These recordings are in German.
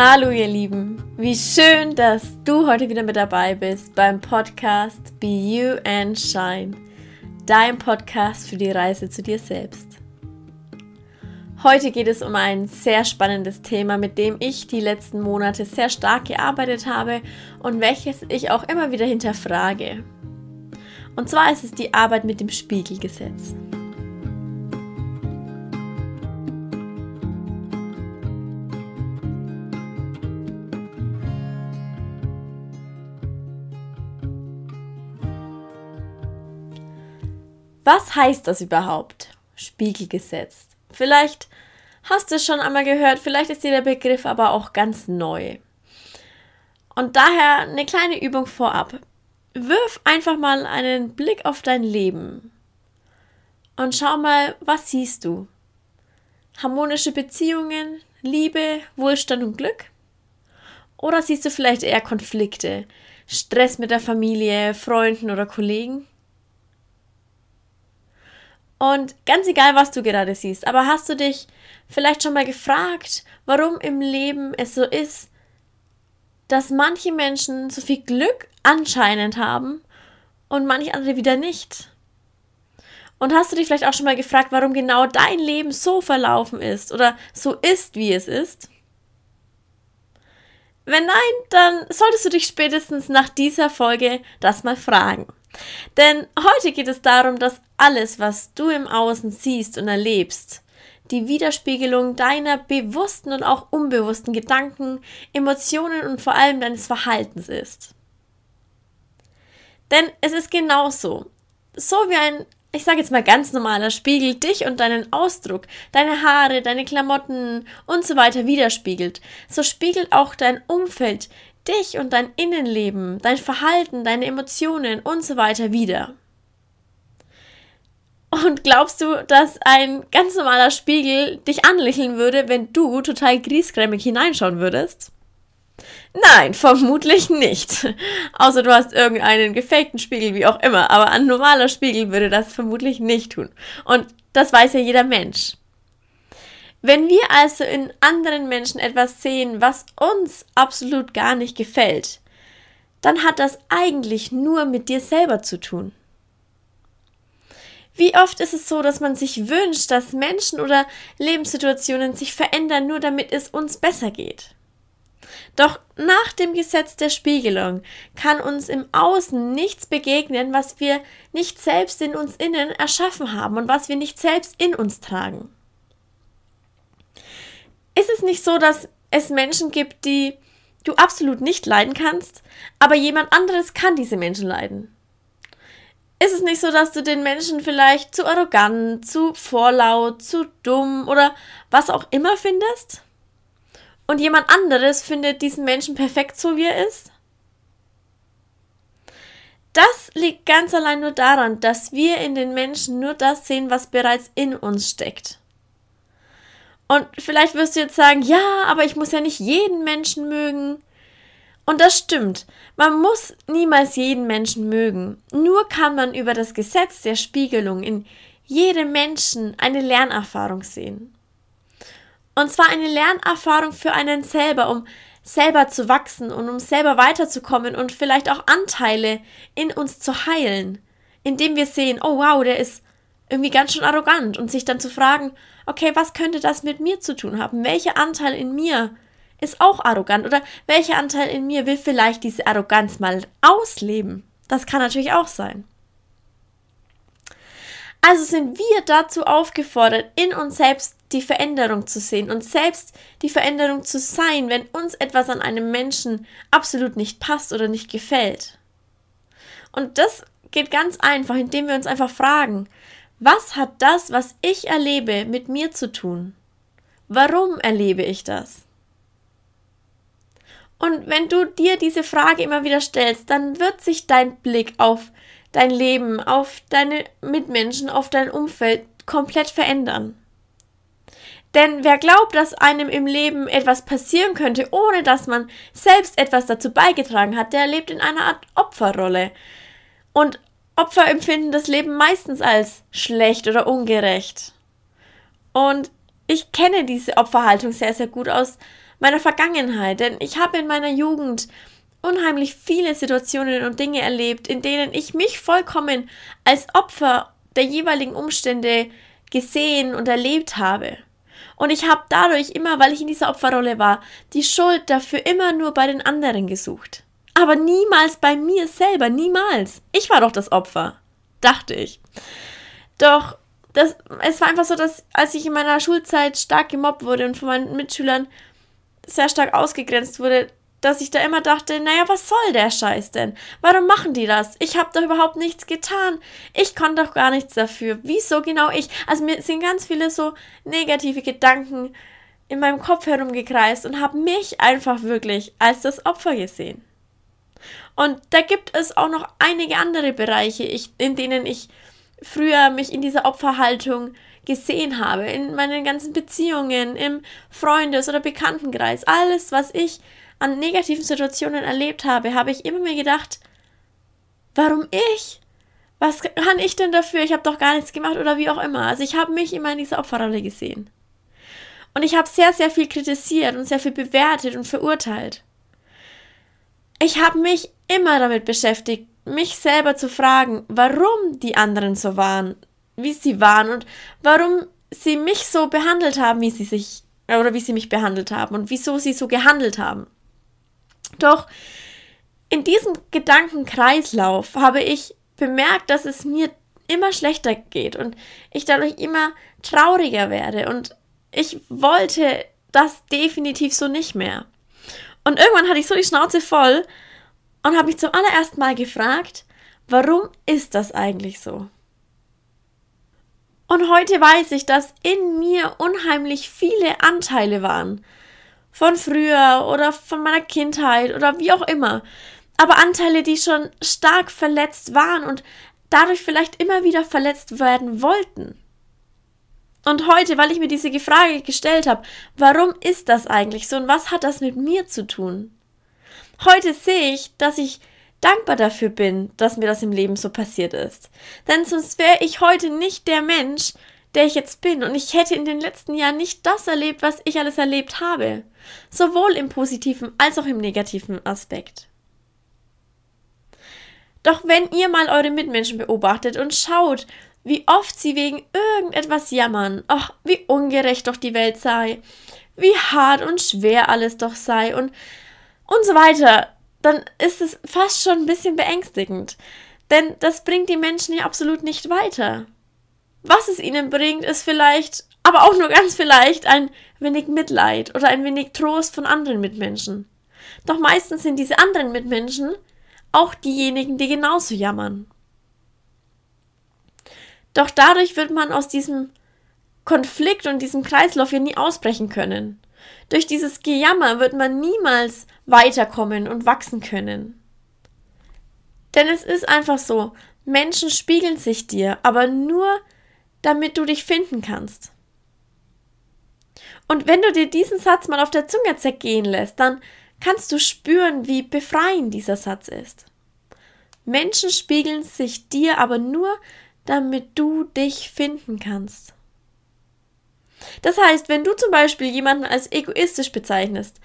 Hallo ihr Lieben, wie schön, dass du heute wieder mit dabei bist beim Podcast Be You and Shine, dein Podcast für die Reise zu dir selbst. Heute geht es um ein sehr spannendes Thema, mit dem ich die letzten Monate sehr stark gearbeitet habe und welches ich auch immer wieder hinterfrage. Und zwar ist es die Arbeit mit dem Spiegelgesetz. Was heißt das überhaupt? Spiegelgesetz. Vielleicht hast du es schon einmal gehört, vielleicht ist dir der Begriff aber auch ganz neu. Und daher eine kleine Übung vorab. Wirf einfach mal einen Blick auf dein Leben und schau mal, was siehst du? Harmonische Beziehungen, Liebe, Wohlstand und Glück? Oder siehst du vielleicht eher Konflikte, Stress mit der Familie, Freunden oder Kollegen? Und ganz egal, was du gerade siehst, aber hast du dich vielleicht schon mal gefragt, warum im Leben es so ist, dass manche Menschen so viel Glück anscheinend haben und manche andere wieder nicht? Und hast du dich vielleicht auch schon mal gefragt, warum genau dein Leben so verlaufen ist oder so ist, wie es ist? Wenn nein, dann solltest du dich spätestens nach dieser Folge das mal fragen. Denn heute geht es darum, dass alles, was du im Außen siehst und erlebst, die Widerspiegelung deiner bewussten und auch unbewussten Gedanken, Emotionen und vor allem deines Verhaltens ist. Denn es ist genauso. So wie ein, ich sage jetzt mal ganz normaler Spiegel dich und deinen Ausdruck, deine Haare, deine Klamotten und so weiter widerspiegelt, so spiegelt auch dein Umfeld dich und dein Innenleben, dein Verhalten, deine Emotionen und so weiter wieder. Und glaubst du, dass ein ganz normaler Spiegel dich anlächeln würde, wenn du total griesgrämig hineinschauen würdest? Nein, vermutlich nicht. Außer du hast irgendeinen gefakten Spiegel, wie auch immer. Aber ein normaler Spiegel würde das vermutlich nicht tun. Und das weiß ja jeder Mensch. Wenn wir also in anderen Menschen etwas sehen, was uns absolut gar nicht gefällt, dann hat das eigentlich nur mit dir selber zu tun. Wie oft ist es so, dass man sich wünscht, dass Menschen oder Lebenssituationen sich verändern, nur damit es uns besser geht? Doch nach dem Gesetz der Spiegelung kann uns im Außen nichts begegnen, was wir nicht selbst in uns innen erschaffen haben und was wir nicht selbst in uns tragen. Ist es nicht so, dass es Menschen gibt, die du absolut nicht leiden kannst, aber jemand anderes kann diese Menschen leiden? Ist es nicht so, dass du den Menschen vielleicht zu arrogant, zu vorlaut, zu dumm oder was auch immer findest? Und jemand anderes findet diesen Menschen perfekt so, wie er ist? Das liegt ganz allein nur daran, dass wir in den Menschen nur das sehen, was bereits in uns steckt. Und vielleicht wirst du jetzt sagen, ja, aber ich muss ja nicht jeden Menschen mögen. Und das stimmt. Man muss niemals jeden Menschen mögen. Nur kann man über das Gesetz der Spiegelung in jedem Menschen eine Lernerfahrung sehen. Und zwar eine Lernerfahrung für einen selber, um selber zu wachsen und um selber weiterzukommen und vielleicht auch Anteile in uns zu heilen, indem wir sehen, oh wow, der ist irgendwie ganz schön arrogant und sich dann zu fragen, okay, was könnte das mit mir zu tun haben? Welcher Anteil in mir ist auch arrogant oder welcher Anteil in mir will vielleicht diese Arroganz mal ausleben? Das kann natürlich auch sein. Also sind wir dazu aufgefordert, in uns selbst die Veränderung zu sehen und selbst die Veränderung zu sein, wenn uns etwas an einem Menschen absolut nicht passt oder nicht gefällt. Und das geht ganz einfach, indem wir uns einfach fragen, was hat das, was ich erlebe, mit mir zu tun? Warum erlebe ich das? Und wenn du dir diese Frage immer wieder stellst, dann wird sich dein Blick auf dein Leben, auf deine Mitmenschen, auf dein Umfeld komplett verändern. Denn wer glaubt, dass einem im Leben etwas passieren könnte, ohne dass man selbst etwas dazu beigetragen hat, der lebt in einer Art Opferrolle. Und Opfer empfinden das Leben meistens als schlecht oder ungerecht. Und ich kenne diese Opferhaltung sehr, sehr gut aus meiner Vergangenheit, denn ich habe in meiner Jugend unheimlich viele Situationen und Dinge erlebt, in denen ich mich vollkommen als Opfer der jeweiligen Umstände gesehen und erlebt habe. Und ich habe dadurch immer, weil ich in dieser Opferrolle war, die Schuld dafür immer nur bei den anderen gesucht. Aber niemals bei mir selber, niemals. Ich war doch das Opfer, dachte ich. Doch das, es war einfach so, dass als ich in meiner Schulzeit stark gemobbt wurde und von meinen Mitschülern sehr stark ausgegrenzt wurde, dass ich da immer dachte, naja, was soll der Scheiß denn? Warum machen die das? Ich habe doch überhaupt nichts getan. Ich konnte doch gar nichts dafür. Wieso genau ich? Also mir sind ganz viele so negative Gedanken in meinem Kopf herumgekreist und habe mich einfach wirklich als das Opfer gesehen. Und da gibt es auch noch einige andere Bereiche, ich, in denen ich früher mich in dieser Opferhaltung gesehen habe, in meinen ganzen Beziehungen, im Freundes- oder Bekanntenkreis, alles, was ich an negativen Situationen erlebt habe, habe ich immer mir gedacht, warum ich? Was kann ich denn dafür? Ich habe doch gar nichts gemacht oder wie auch immer. Also ich habe mich immer in dieser Opferrolle gesehen. Und ich habe sehr, sehr viel kritisiert und sehr viel bewertet und verurteilt. Ich habe mich immer damit beschäftigt, mich selber zu fragen, warum die anderen so waren, wie sie waren und warum sie mich so behandelt haben, wie sie sich oder wie sie mich behandelt haben und wieso sie so gehandelt haben. Doch in diesem Gedankenkreislauf habe ich bemerkt, dass es mir immer schlechter geht und ich dadurch immer trauriger werde und ich wollte das definitiv so nicht mehr. Und irgendwann hatte ich so die Schnauze voll und habe mich zum allerersten Mal gefragt, warum ist das eigentlich so? Und heute weiß ich, dass in mir unheimlich viele Anteile waren, von früher oder von meiner Kindheit oder wie auch immer. Aber Anteile, die schon stark verletzt waren und dadurch vielleicht immer wieder verletzt werden wollten. Und heute, weil ich mir diese Frage gestellt habe, warum ist das eigentlich so und was hat das mit mir zu tun? Heute sehe ich, dass ich dankbar dafür bin, dass mir das im Leben so passiert ist. Denn sonst wäre ich heute nicht der Mensch, der ich jetzt bin. Und ich hätte in den letzten Jahren nicht das erlebt, was ich alles erlebt habe. Sowohl im positiven als auch im negativen Aspekt. Doch wenn ihr mal eure Mitmenschen beobachtet und schaut, wie oft sie wegen irgendetwas jammern, ach, wie ungerecht doch die Welt sei, wie hart und schwer alles doch sei und, und so weiter, dann ist es fast schon ein bisschen beängstigend. Denn das bringt die Menschen ja absolut nicht weiter. Was es ihnen bringt, ist vielleicht, aber auch nur ganz vielleicht, ein wenig Mitleid oder ein wenig Trost von anderen Mitmenschen. Doch meistens sind diese anderen Mitmenschen auch diejenigen, die genauso jammern. Doch dadurch wird man aus diesem Konflikt und diesem Kreislauf ja nie ausbrechen können. Durch dieses Gejammer wird man niemals weiterkommen und wachsen können. Denn es ist einfach so, Menschen spiegeln sich dir, aber nur damit du dich finden kannst. Und wenn du dir diesen Satz mal auf der Zunge zergehen lässt, dann kannst du spüren, wie befreiend dieser Satz ist. Menschen spiegeln sich dir aber nur, damit du dich finden kannst. Das heißt, wenn du zum Beispiel jemanden als egoistisch bezeichnest,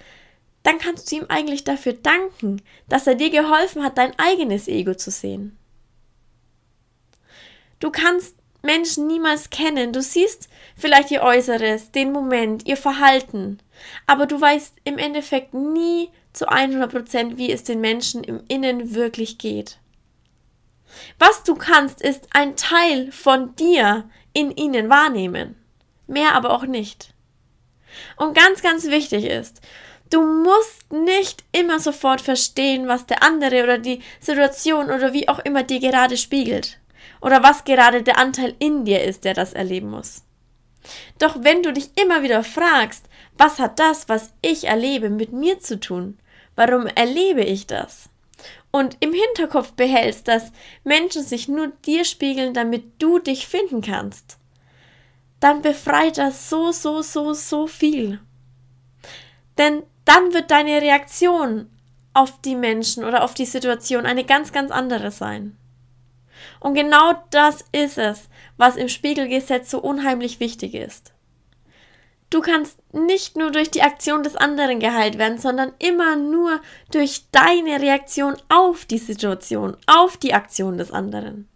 dann kannst du ihm eigentlich dafür danken, dass er dir geholfen hat, dein eigenes Ego zu sehen. Du kannst Menschen niemals kennen. Du siehst vielleicht ihr Äußeres, den Moment, ihr Verhalten, aber du weißt im Endeffekt nie zu 100 Prozent, wie es den Menschen im Innen wirklich geht. Was du kannst, ist ein Teil von dir in ihnen wahrnehmen. Mehr aber auch nicht. Und ganz, ganz wichtig ist, du musst nicht immer sofort verstehen, was der andere oder die Situation oder wie auch immer dir gerade spiegelt oder was gerade der Anteil in dir ist, der das erleben muss. Doch wenn du dich immer wieder fragst, was hat das, was ich erlebe, mit mir zu tun? Warum erlebe ich das? Und im Hinterkopf behältst, dass Menschen sich nur dir spiegeln, damit du dich finden kannst, dann befreit das so, so, so, so viel. Denn dann wird deine Reaktion auf die Menschen oder auf die Situation eine ganz, ganz andere sein. Und genau das ist es, was im Spiegelgesetz so unheimlich wichtig ist. Du kannst nicht nur durch die Aktion des anderen geheilt werden, sondern immer nur durch deine Reaktion auf die Situation, auf die Aktion des anderen.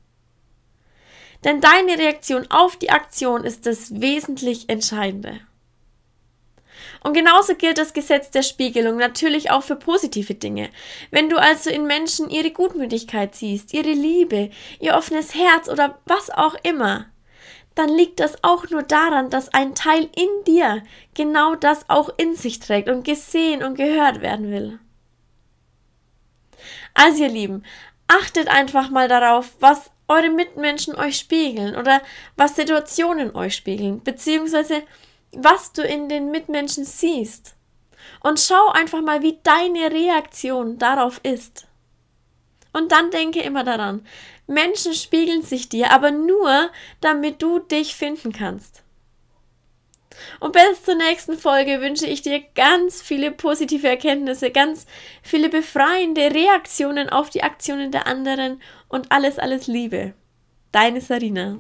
Denn deine Reaktion auf die Aktion ist das wesentlich Entscheidende. Und genauso gilt das Gesetz der Spiegelung natürlich auch für positive Dinge. Wenn du also in Menschen ihre Gutmütigkeit siehst, ihre Liebe, ihr offenes Herz oder was auch immer, dann liegt das auch nur daran, dass ein Teil in dir genau das auch in sich trägt und gesehen und gehört werden will. Also ihr Lieben, achtet einfach mal darauf, was eure Mitmenschen euch spiegeln oder was Situationen euch spiegeln, beziehungsweise was du in den Mitmenschen siehst. Und schau einfach mal, wie deine Reaktion darauf ist. Und dann denke immer daran, Menschen spiegeln sich dir, aber nur, damit du dich finden kannst. Und bis zur nächsten Folge wünsche ich dir ganz viele positive Erkenntnisse, ganz viele befreiende Reaktionen auf die Aktionen der anderen und alles, alles Liebe. Deine Sarina.